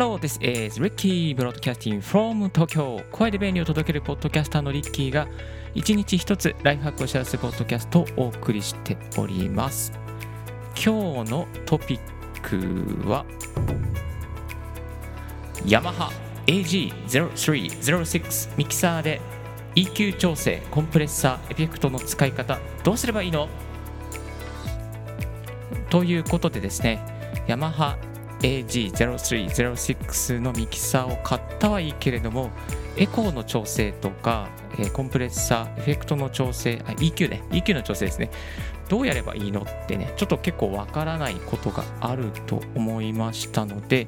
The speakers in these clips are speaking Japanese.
Hello, this is Ricky Broadcasting from Tokyo. 声で便利を届けるポッドキャスターのリッキーが一日一つライフハックを知らせるポッドキャストをお送りしております。今日のトピックはヤマハ AG0306 ミキサーで EQ 調整コンプレッサーエフェクトの使い方どうすればいいの？ということでですねヤマハ AG0306 のミキサーを買ったはいいけれどもエコーの調整とか、えー、コンプレッサーエフェクトの調整あ EQ ね。EQ の調整ですね。どうやればいいのってねちょっと結構わからないことがあると思いましたので、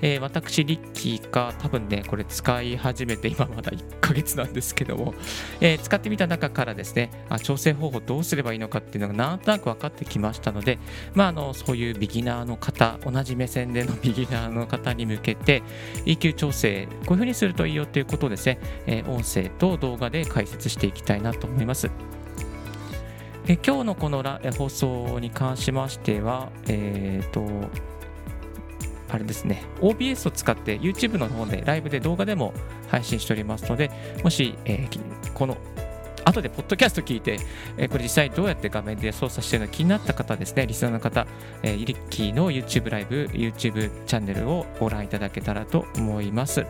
えー、私、リッキーが多分ね、これ使い始めて今まだ1ヶ月なんですけども、えー、使ってみた中からですねあ、調整方法どうすればいいのかっていうのがなんとなく分かってきましたので、まあ、あのそういうビギナーの方、同じ目線での ビギナーの方に向けて、EQ 調整、こういうふうにするといいよっていうことをですね、えー、音声と動画で解説していきたいなと思います。え今日のこの放送に関しましては、えっ、ー、と、あれですね、OBS を使って YouTube の方でライブで動画でも配信しておりますので、もし、えー、この後でポッドキャスト聞いて、えー、これ実際どうやって画面で操作してるの気になった方ですね、リスナーの方、えー、リッキーの YouTube ライブ、YouTube チャンネルをご覧いただけたらと思います。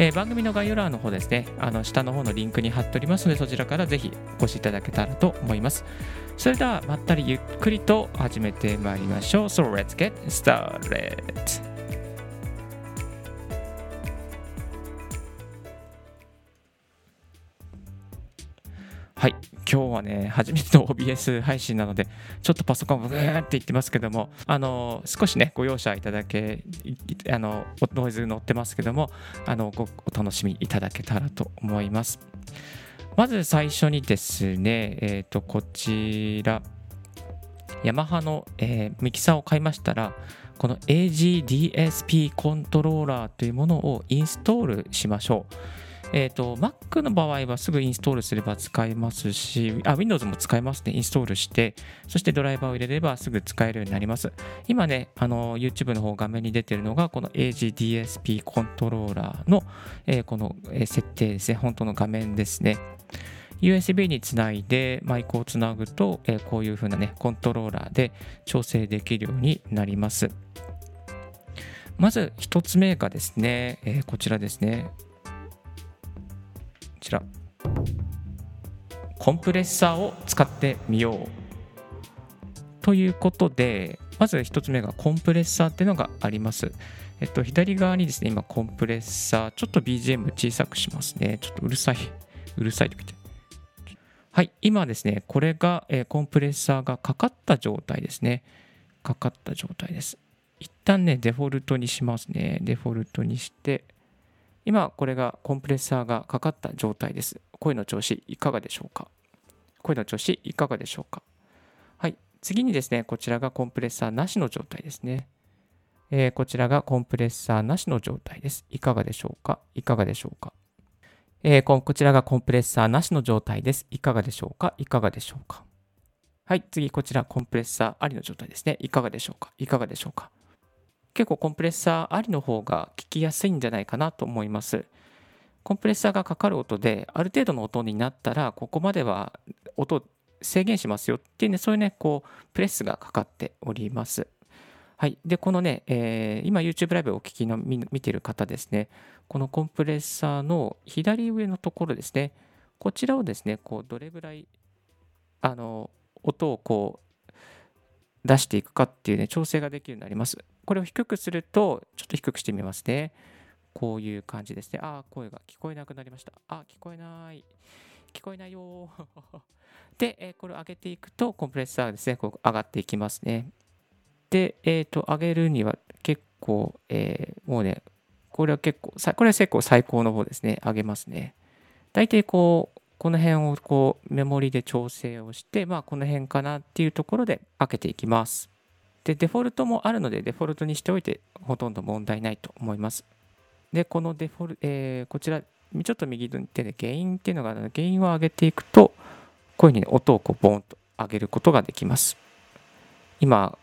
えー、番組の概要欄の方ですね、あの下の方のリンクに貼っておりますので、そちらからぜひお越しいただけたらと思います。それでは、まったりゆっくりと始めてまいりましょう。So let's get started! はい、今日はね、初めての OBS 配信なので、ちょっとパソコンブーって言ってますけども、あの少しね、ご容赦いただけ、あのノイズ乗ってますけども、あのごお楽しみいただけたらと思います。まず最初にですね、えっ、ー、と、こちら、ヤマハの、えー、ミキサーを買いましたら、この AGDSP コントローラーというものをインストールしましょう。えっ、ー、と、Mac の場合はすぐインストールすれば使えますし、あ、Windows も使えますね。インストールして、そしてドライバーを入れればすぐ使えるようになります。今ね、あの、YouTube の方画面に出てるのが、この AGDSP コントローラーの、えー、この設定ですね。本当の画面ですね。USB につないでマイクをつなぐと、えー、こういう風なね、コントローラーで調整できるようになります。まず1つ目がですね、えー、こちらですね。ちらコンプレッサーを使ってみようということでまず1つ目がコンプレッサーっていうのがあります。えっと、左側にですね、今コンプレッサー、ちょっと BGM 小さくしますね。ちょっとうるさい。うるさいと言って。はい、今ですね、これが、え、コンプレッサーがかかった状態ですね。かかった状態です。一旦ね、デフォルトにしますね。デフォルトにして、今これがコンプレッサーがかかった状態です。声の調子いかがでしょうか？声の調子いかがでしょうか？はい。次にですね、こちらがコンプレッサーなしの状態ですね。えー、こちらがコンプレッサーなしの状態です。いかがでしょうか？いかがでしょうか？えー、こちらがコンプレッサーなしの状態です。いかがでしょうか？いかがでしょうか？はい。次、こちらコンプレッサーありの状態ですね。いかがでしょうか？いかがでしょうか？結構コンプレッサーありの方が聞きやすいんじゃないかなと思います。コンプレッサーがかかる音である程度の音になったらここまでは音制限しますよっていうねそういうねこうプレスがかかっております。はい、でこのね、えー、今 YouTube ライブをお聞きの見てる方ですねこのコンプレッサーの左上のところですねこちらをですねこうどれぐらいあの音をこう出していくかっていうね調整ができるようになります。これを低くすると、ちょっと低くしてみますね。こういう感じですね。ああ、声が聞こえなくなりました。あ、聞こえない。聞こえないよ。で、え、これを上げていくと、コンプレッサーがですね、こう上がっていきますね。で、えっ、ー、と、上げるには結構、えー、もうね、これは結構、これは結構最高の方ですね。上げますね。大体こう、この辺をこうメモリで調整をして、まあこの辺かなっていうところで開けていきます。で、デフォルトもあるので、デフォルトにしておいてほとんど問題ないと思います。で、このデフォル、えー、こちら、ちょっと右手でゲインっていうのがあるので、ゲインを上げていくと、こういうふうに音をこうボーンと上げることができます。今、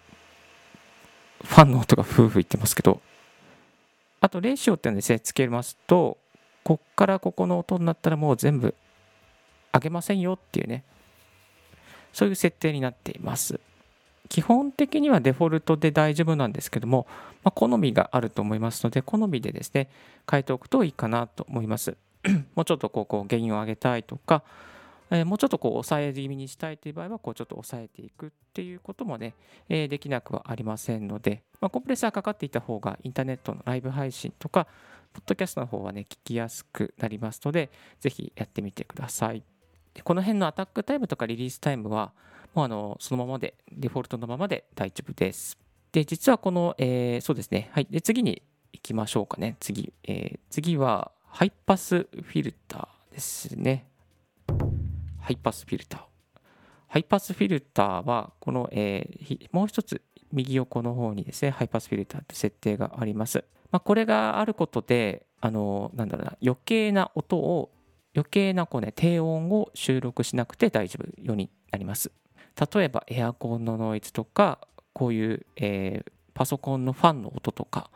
ファンの音がふうふう言ってますけど、あと、レーシオっていうのですね、つけますと、こっからここの音になったらもう全部上げませんよっていうね、そういう設定になっています。基本的にはデフォルトで大丈夫なんですけども、まあ、好みがあると思いますので、好みでですね、変えておくといいかなと思います。もうちょっとこう、こう原因を上げたいとか、えー、もうちょっとこう抑え気味にしたいという場合は、こうちょっと抑えていくっていうこともね、えー、できなくはありませんので、まあ、コンプレッサーかかっていた方がインターネットのライブ配信とか、ポッドキャストの方はね、聞きやすくなりますので、ぜひやってみてください。この辺のアタックタイムとかリリースタイムは、もうあのそのままで、デフォルトのままで大丈夫です。で、実はこの、えー、そうですね。はい。で、次に行きましょうかね。次。えー、次は、ハイパスフィルターですね。ハイパスフィルター。ハイパスフィルターは、この、えー、もう一つ右横の方にですね、ハイパスフィルターって設定があります。まあ、これがあることで、あの、なんだろうな、余計な音を、余計なこう、ね、低音を収録しなくて大丈夫ようになります。例えばエアコンのノイズとか、こういう、えー、パソコンのファンの音とか、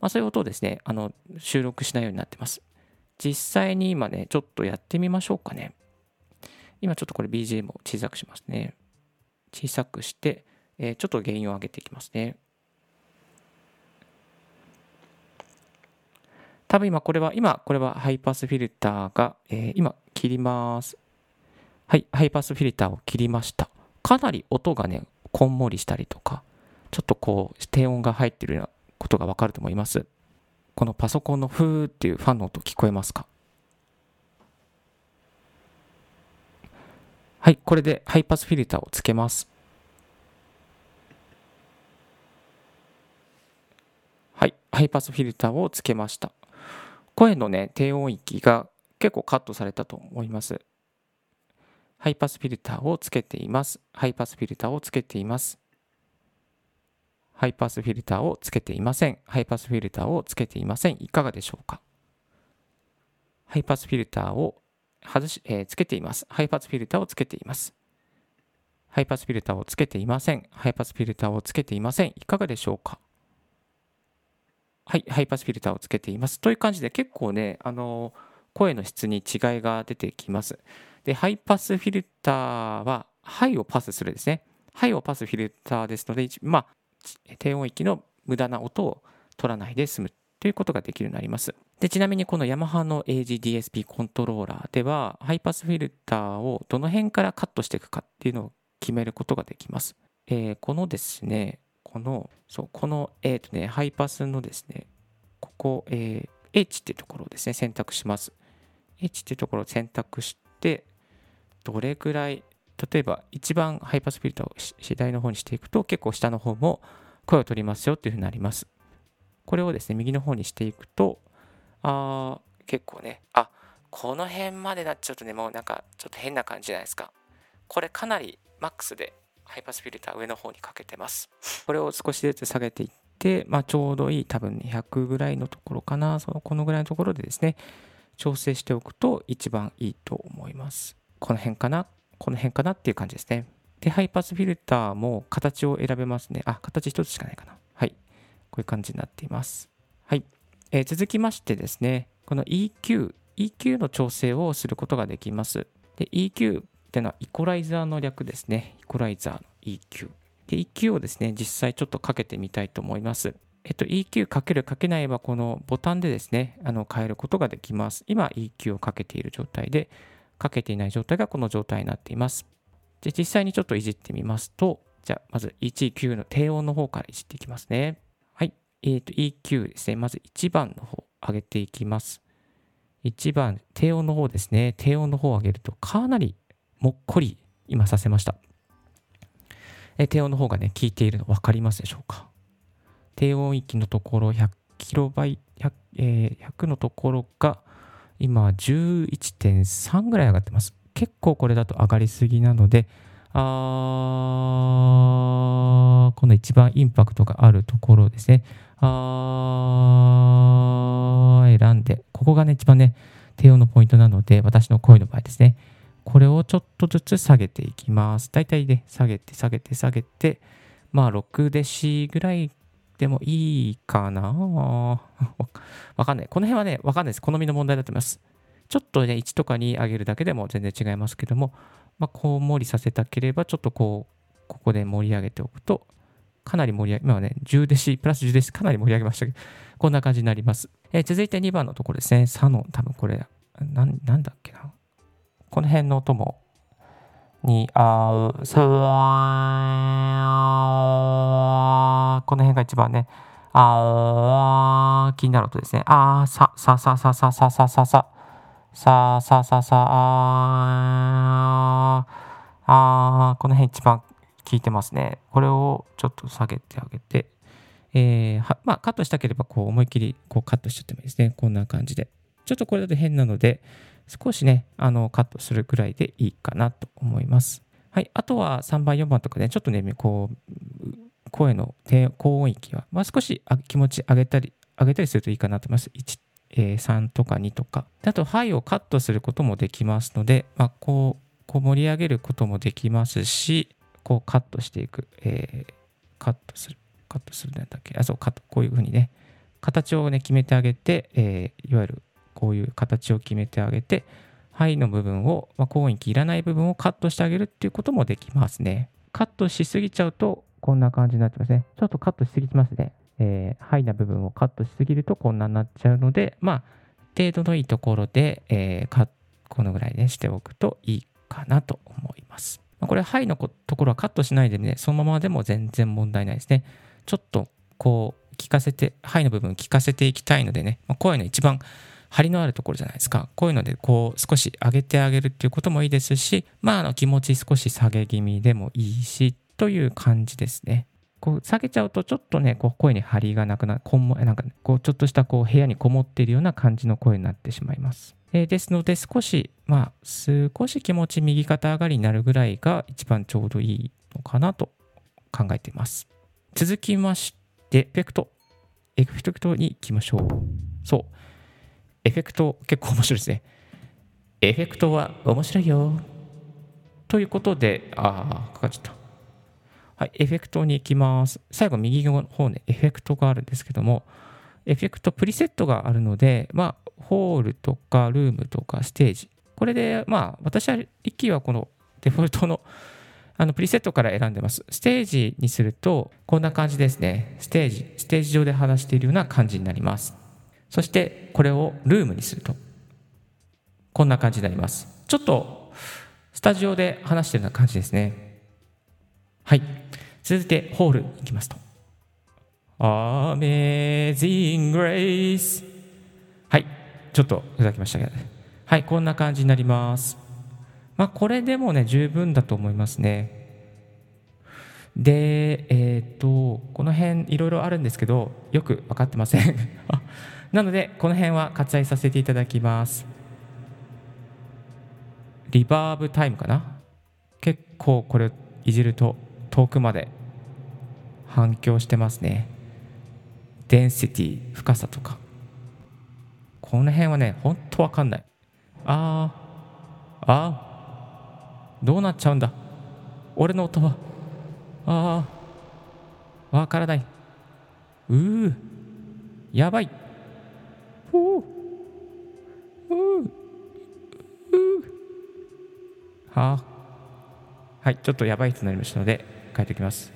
まあ、そういう音をですね、あの収録しないようになってます。実際に今ね、ちょっとやってみましょうかね。今ちょっとこれ BGM を小さくしますね。小さくして、えー、ちょっと原因を上げていきますね。多分今これは、今これはハイパスフィルターが、えー、今切ります。はい、ハイパスフィルターを切りました。かなり音がね、こんもりしたりとか、ちょっとこう、低音が入ってるようなことがわかると思います。このパソコンのフーっていうファンの音聞こえますか？はい、これでハイパスフィルターをつけます。はい、ハイパスフィルターをつけました。声のね、低音域が結構カットされたと思います。ハイパスフィルターをつけています。ハイパスフィルターをつけています。ハイパスフィルターをつけていません。ハイパスフィルターをつけていません。いかがでしょうか？ハイパスフィルターを外し、えー、つけています。ハイパスフィルターをつけています。ハイパスフィルターをつけていません。ハイパスフィルターをつけていません。いかがでしょうか？はい、ハイパスフィルターをつけています。という感じで結構ね、あの声の質に違いが出てきます。で、ハイパスフィルターは、ハイをパスするですね。ハイをパスフィルターですので、まあ、低音域の無駄な音を取らないで済むということができるようになります。でちなみにこのヤマハの AGDSP コントローラーではハイパスフィルターをどの辺からカットしていくかっていうのを決めることができます。えー、このですね、この、そう、この、えっ、ー、とね、ハイパスのですね、ここ、えー、H っていうところをですね、選択します。H っていうところを選択して、どれぐらい、例えば一番ハイパスフィルターを次第の方にしていくと、結構下の方も声を取りますよっていうふうになります。これをですね、右の方にしていくと、あ結構ね、あこの辺までなっちゃうとね、もうなんかちょっと変な感じじゃないですか。これかなりマックスでハイパスフィルター上の方にかけてます。これを少しずつ下げていって、まあ、ちょうどいい多分200ぐらいのところかな、そのこのぐらいのところでですね、調整しておくと一番いいと思います。この辺かな？この辺かなっていう感じですね。で、ハイパスフィルターも形を選べますね。あ、形一つしかないかな。はい。こういう感じになっています。はい。えー、続きましてですね、この EQ、EQ の調整をすることができます。で、EQ っていうのはイコライザーの略ですね。イコライザーの EQ。で、EQ をですね、実際ちょっとかけてみたいと思います。えっと、EQ かけるかけないはこのボタンでですね、あの変えることができます。今 EQ をかけている状態で、かけていない状態がこの状態になっています。で、実際にちょっといじってみますと、じゃあ、まず EQ の低音の方からいじっていきますね。はいえっ、ー、と、EQ ですね。まず1番の方、上げていきます。1番、低音の方ですね。低音の方を上げると、かなりもっこり今させました。え低音の方がね、効いているの分かりますでしょうか？低音域のところ100キロバイ、100, えー、100のところが今11.3ぐらい上がってます。結構これだと上がりすぎなので、あこの一番インパクトがあるところですね。あ選んで、ここがね、一番ね、低音のポイントなので、私の声の場合ですね。これをちょっとずつ下げていきます。だいたいね、下げて、下げて、下げて、まあ、6デシぐらいでもいいかな？わかんない。この辺はね、わかんないです。好みの問題だと思います。ちょっとね、1とか2上げるだけでも全然違いますけども、まあ、こう盛りさせたければ、ちょっとこう、ここで盛り上げておくと、かなり盛り上げ、今はね、10デシ、プラス10デシ、かなり盛り上げましたけど、こんな感じになります。えー、続いて2番のところですね。サノン、多分これ、ななんだっけな？この辺の音も、に合う、さこの辺が一番ね、あー、気になる音ですね。あー、さ、さ、さ、さ、さ、さ、さ、さ、さ、さ、さ、さ、さ、あー、あー、この辺一番効いてますね。これをちょっと下げてあげて、えー、まあ、カットしたければ、こう、思いっきり、こう、カットしちゃってもいいですね。こんな感じで。ちょっとこれだと変なので、少しね、あの、カットするくらいでいいかなと思います。はい。あとは3番、4番とかね、ちょっとね、こう、声の低高音域は、まあ、少し気持ち上げたり、上げたりするといいかなと思います。1、えー、3とか2とか。あと、ハイをカットすることもできますので、まあ、こう、こう盛り上げることもできますし、こうカットしていく、えー、カットする、カットするなんだっけ、あ、そう、カット、こういうふうにね、形をね、決めてあげて、えー、いわゆるこういう形を決めてあげて、肺の部分を、まあ、高音域いらない部分をカットしてあげるっていうこともできますね。カットしすぎちゃうと、こんな感じになってますね。ちょっとカットしすぎてますね。えー、肺な部分をカットしすぎるとこんなになっちゃうので、まあ、程度のいいところで、えー、このぐらいね、しておくといいかなと思います。ま、これ、肺のところはカットしないでね、そのままでも全然問題ないですね。ちょっと、こう、聞かせて、肺の部分聞かせていきたいのでね、まあ、声の一番張りのあるところじゃないですか。こういうので、こう、少し上げてあげるっていうこともいいですし、まあ、あの、気持ち少し下げ気味でもいいし、という感じですね。こう下げちゃうとちょっとね、こう声に張りがなくなる、こんもなんか、こうちょっとしたこう部屋にこもっているような感じの声になってしまいます。え、ですので少し、まあ少し気持ち右肩上がりになるぐらいが一番ちょうどいいのかなと考えています。続きまして、エフェクト。エフェクトに行きましょう。そう。エフェクト結構面白いですね。エフェクトは面白いよ。ということで、ああ、かかっちゃった。はい、エフェクトに行きます。最後、右の方ね、エフェクトがあるんですけども、エフェクトプリセットがあるので、まあ、ホールとかルームとかステージ。これで、まあ、私は、リッキーはこのデフォルトの あのプリセットから選んでます。ステージにすると、こんな感じですね。ステージ、ステージ上で話しているような感じになります。そして、これをルームにすると、こんな感じになります。ちょっと、スタジオで話してるような感じですね。はい。続いて、ホールに行きますと。Amazing Grace。はい。ちょっとふざけましたけど、ね、はい。こんな感じになります。まあ、これでもね、十分だと思いますね。で、えっ、ー、と、この辺いろいろあるんですけど、よく分かってません。なので、この辺は割愛させていただきます。リバーブタイムかな？結構これいじると遠くまで反響してますね。デンシティ、深さとか。この辺はね、ほんとわかんない。ああ、ああ、どうなっちゃうんだ？俺の音は。ああ、わからない。うー、やばい。はあ。はい、ちょっとやばい人になりましたので、書いておきます。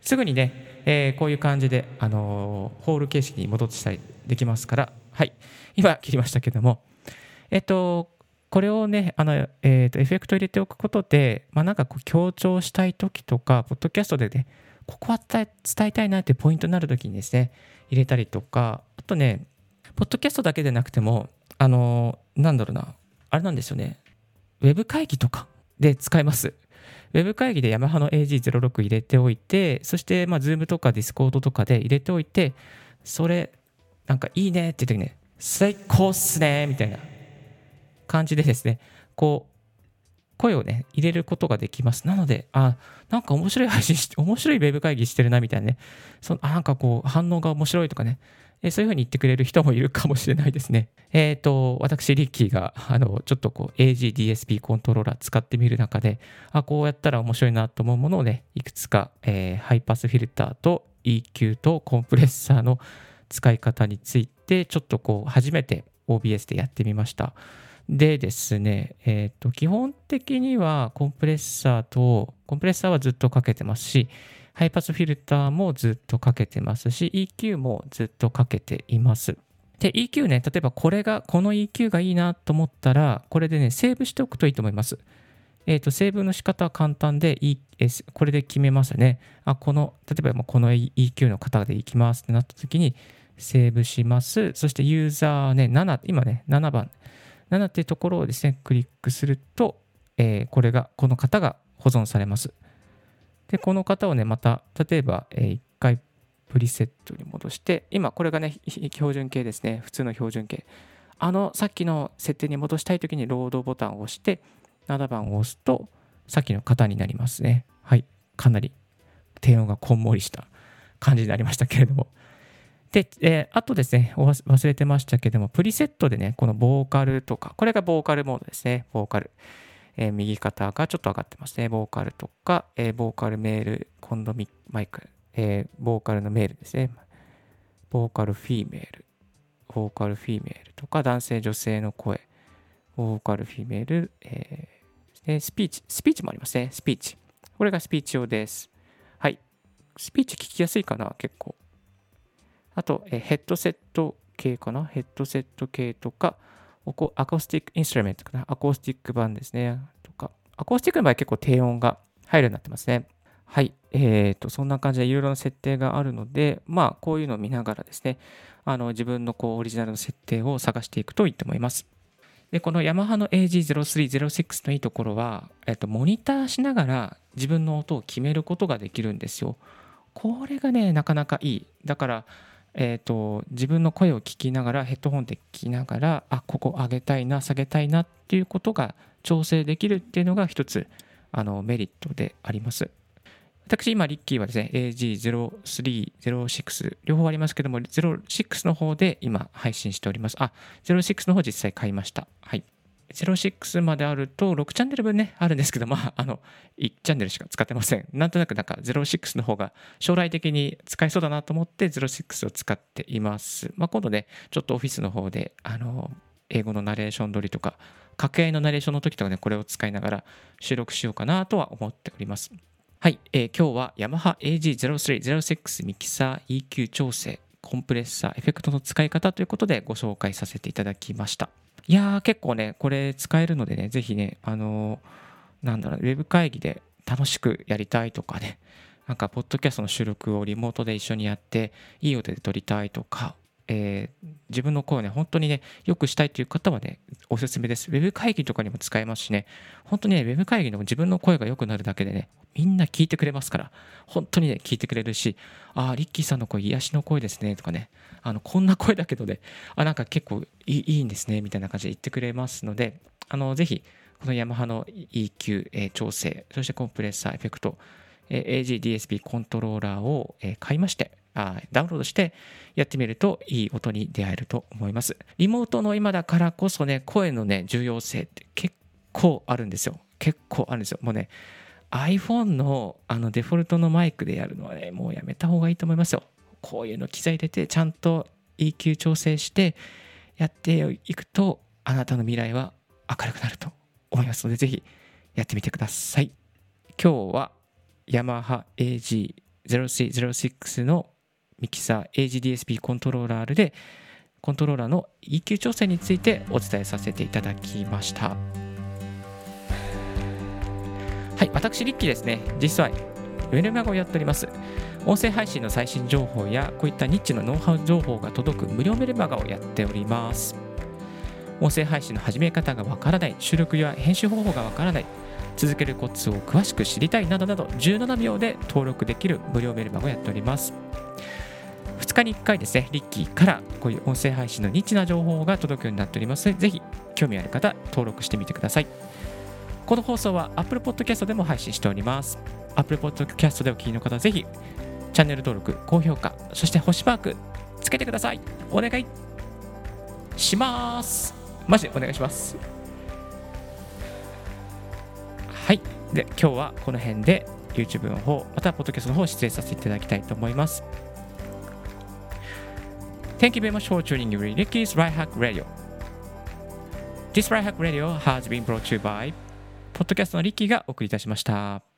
すぐにね、えー、こういう感じで、あのー、ホール形式に戻したりできますから、はい、今切りましたけども、えっと、これをね、あの、えー、と、エフェクト入れておくことで、まあ、なんかこう強調したい時とか、ポッドキャストでね、ここは伝えたいなってポイントになる時にですね、入れたりとか、あとね、ポッドキャストだけでなくても、あの、なんだろうな、あれなんですよね、ウェブ会議とかで使えます。ウェブ会議でヤマハの AG06 入れておいて、そして、まあ、Zoom とか Discord とかで入れておいて、それ、なんかいいねって言ってね、最高っすねみたいな感じでですね、こう、声をね、入れることができます。なので、あ、なんか面白い配信して、面白いウェブ会議してるなみたいなね、そのあなんかこう、反応が面白いとかね、えそういうふうに言ってくれる人もいるかもしれないですね。えっ、ー、と、私、リッキーが、あの、ちょっとこう、AGDSP コントローラー使ってみる中で、あ、こうやったら面白いなと思うものをね、いくつか、えー、ハイパスフィルターと EQ とコンプレッサーの使い方についてちょっとこう初めて OBS でやってみました。でですね、えっ、ー、と基本的にはコンプレッサーとコンプレッサーはずっとかけてますしハイパスフィルターもずっとかけてますし EQ もずっとかけています。で EQ ね例えばこれがこの EQ がいいなと思ったらこれでねセーブしておくといいと思います。えっ、ー、と、セーブの仕方は簡単で、e、これで決めますね。あ、この、例えばこの EQ の方でいきますってなった時に、セーブします。そしてユーザーね、7、今ね、7番、7っていうところをですね、クリックすると、えー、これが、この方が保存されます。で、この方をね、また、例えば、えー、1回プリセットに戻して、今、これがね、標準形ですね。普通の標準形。あの、さっきの設定に戻したいときに、ロードボタンを押して、7番を押すと、さっきの型になりますね。はい。かなり低音がこんもりした感じになりましたけれども。で、えー、あとですね、忘れてましたけども、プリセットでね、このボーカルとか、これがボーカルモードですね、ボーカル。え、右肩がちょっと上がってますね、ボーカルとか、え、ボーカルメール、コンドミマイク、え、ボーカルのメールですね、ボーカルフィーメール、ボーカルフィーメールとか、男性、女性の声、ボーカルフィーメール、えー、スピーチ、スピーチもありますね、スピーチ。これがスピーチ用です。はい。スピーチ聞きやすいかな、結構。あと、えヘッドセット系かな？ヘッドセット系とか、アコースティックインストゥルメントかな？アコースティック版ですね。とか、アコースティックの場合結構低音が入るようになってますね。はい。えー、と、そんな感じでいろいろな設定があるので、まあ、こういうのを見ながらですね、あの自分のこうオリジナルの設定を探していくといいと思います。で、このヤマハの AG0306 のいいところは、えっと、モニターしながら自分の音を決めることができるんですよ。これがね、なかなかいい。だから、えーと、自分の声を聞きながらヘッドホンで聞きながらあここ上げたいな下げたいなっていうことが調整できるっていうのが一つあのメリットであります。私今リッキーはですね AG0306 両方ありますけども06の方で今配信しております。あ06の方実際買いました。はい。06まであると6チャンネル分ね、あるんですけど、まあ、あの、1チャンネルしか使ってません。なんとなくなんか06の方が将来的に使えそうだなと思って06を使っています。まあ、今度ね、ちょっとオフィスの方で、あの、英語のナレーション撮りとか、掛け合いのナレーションの時とかね、これを使いながら収録しようかなとは思っております。はい、えー、今日はヤマハ AG0306 ミキサー EQ 調整、コンプレッサー、エフェクトの使い方ということでご紹介させていただきました。いやー、結構ね、これ使えるのでね、是非ね、あのー、なんだろう、ウェブ会議で楽しくやりたいとかね、なんか、ポッドキャストの収録をリモートで一緒にやって、いい音で撮りたいとか、えー、自分の声をね、本当にね、よくしたいという方はね、おすすめです。ウェブ会議とかにも使えますしね、本当にね、ウェブ会議の自分の声が良くなるだけでね、みんな聞いてくれますから、本当にね、聞いてくれるし、ああ、リッキーさんの声、癒しの声ですね、とかね、あの、こんな声だけどね、あ、なんか結構いいいいんですね、みたいな感じで言ってくれますので、あの、ぜひ、このヤマハの EQ、えー、調整、そしてコンプレッサー、エフェクト、えー、AGDSP コントローラーを、えー、買いまして、あダウンロードしてやってみるといい音に出会えると思います。リモートの今だからこそね、声のね、重要性って結構あるんですよ。結構あるんですよ。もうね、iPhone のあのデフォルトのマイクでやるのはね、もうやめた方がいいと思いますよ。こういうの機材入れて、ちゃんと EQ 調整してやっていくと、あなたの未来は明るくなると思いますので、ぜひやってみてください。今日はヤマハ AG0306 のミキサー AGDSP コントローラーでコントローラーの EQ 調整についてお伝えさせていただきました。はい、私、リッキーですね、実はウェルマガをやっております。音声配信の最新情報やこういったニッチのノウハウ情報が届く無料メルマガをやっております。音声配信の始め方がわからない、収録や編集方法がわからない、続けるコツを詳しく知りたいなどなど17秒で登録できる無料メルマガをやっております。2日に1回ですね、リッキーからこういう音声配信のニッチな情報が届くようになっておりますので、ぜひ興味ある方、登録してみてください。この放送は Apple Podcast でも配信しております。Apple Podcast でお聞きの方ぜひチャンネル登録、高評価、そして星マークつけてください。お願いします。マジでお願いします。はい。で今日はこの辺で YouTube の方またはポッドキャストの方出演させていただきたいと思います Thank you very much for tuning in Ricky's Right Hack Radio This Right Hack Radio has been brought to you by ポッドキャストのリッキーがお送りいたしました。